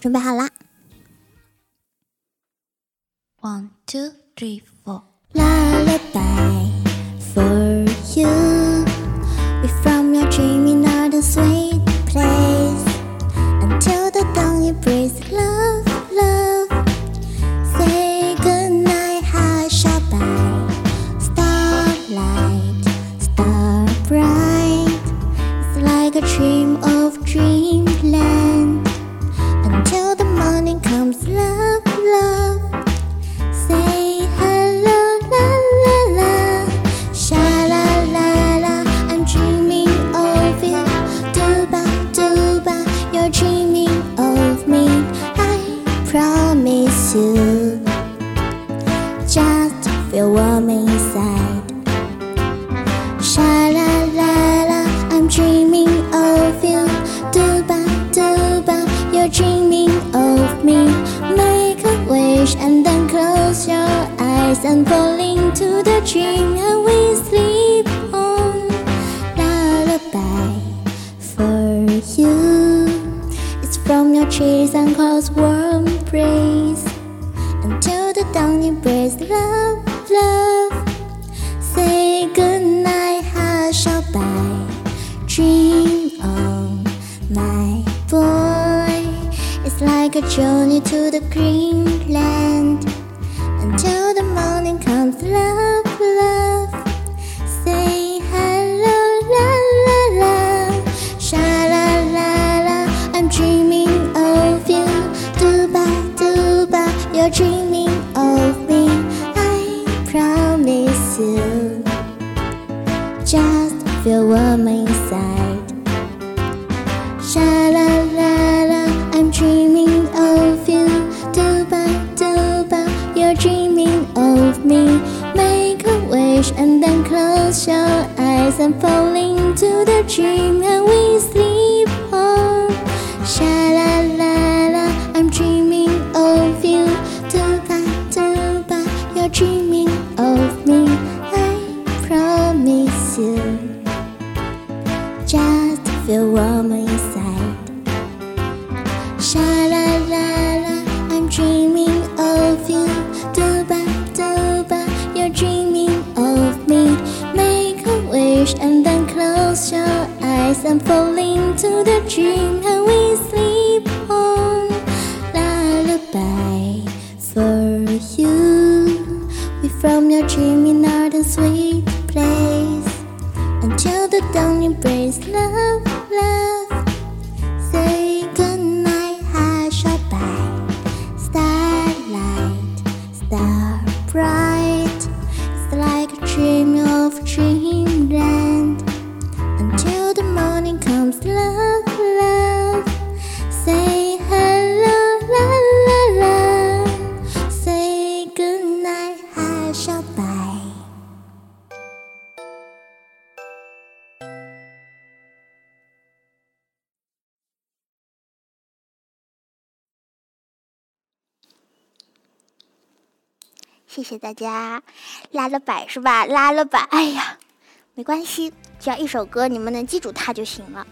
准备好啦！One, two, three, four. Lullaby for you. We from your dreamy northern sweet place until the dawn you breathe love, love. Say goodnight, hush by starlight, star bright. It's like a dream you. Just feel warm inside. Sha la la la. I'm dreaming clouds warm breeze until the dawn embrace love, love. Say goodnight, hush by. Dream on, my boy. It's like a journey to the green land until the morning comes. Love. You're dreaming of me. I promise you. Just feel warm inside. Sha la la la, I'm dreaming of you. Duba duba, you're dreaming of me. Make a wish and then close your eyes and fall into the dream and we you're dreaming of me. I promise you. Just feel warm inside. Sha la la la, I'm dreaming of you. Duba duba, you're dreaming of me. Make a wish and then close your eyes and fall into the dream until the dawn 谢谢大家，拉了摆是吧？拉了摆，哎呀，没关系，只要一首歌你们能记住它就行了。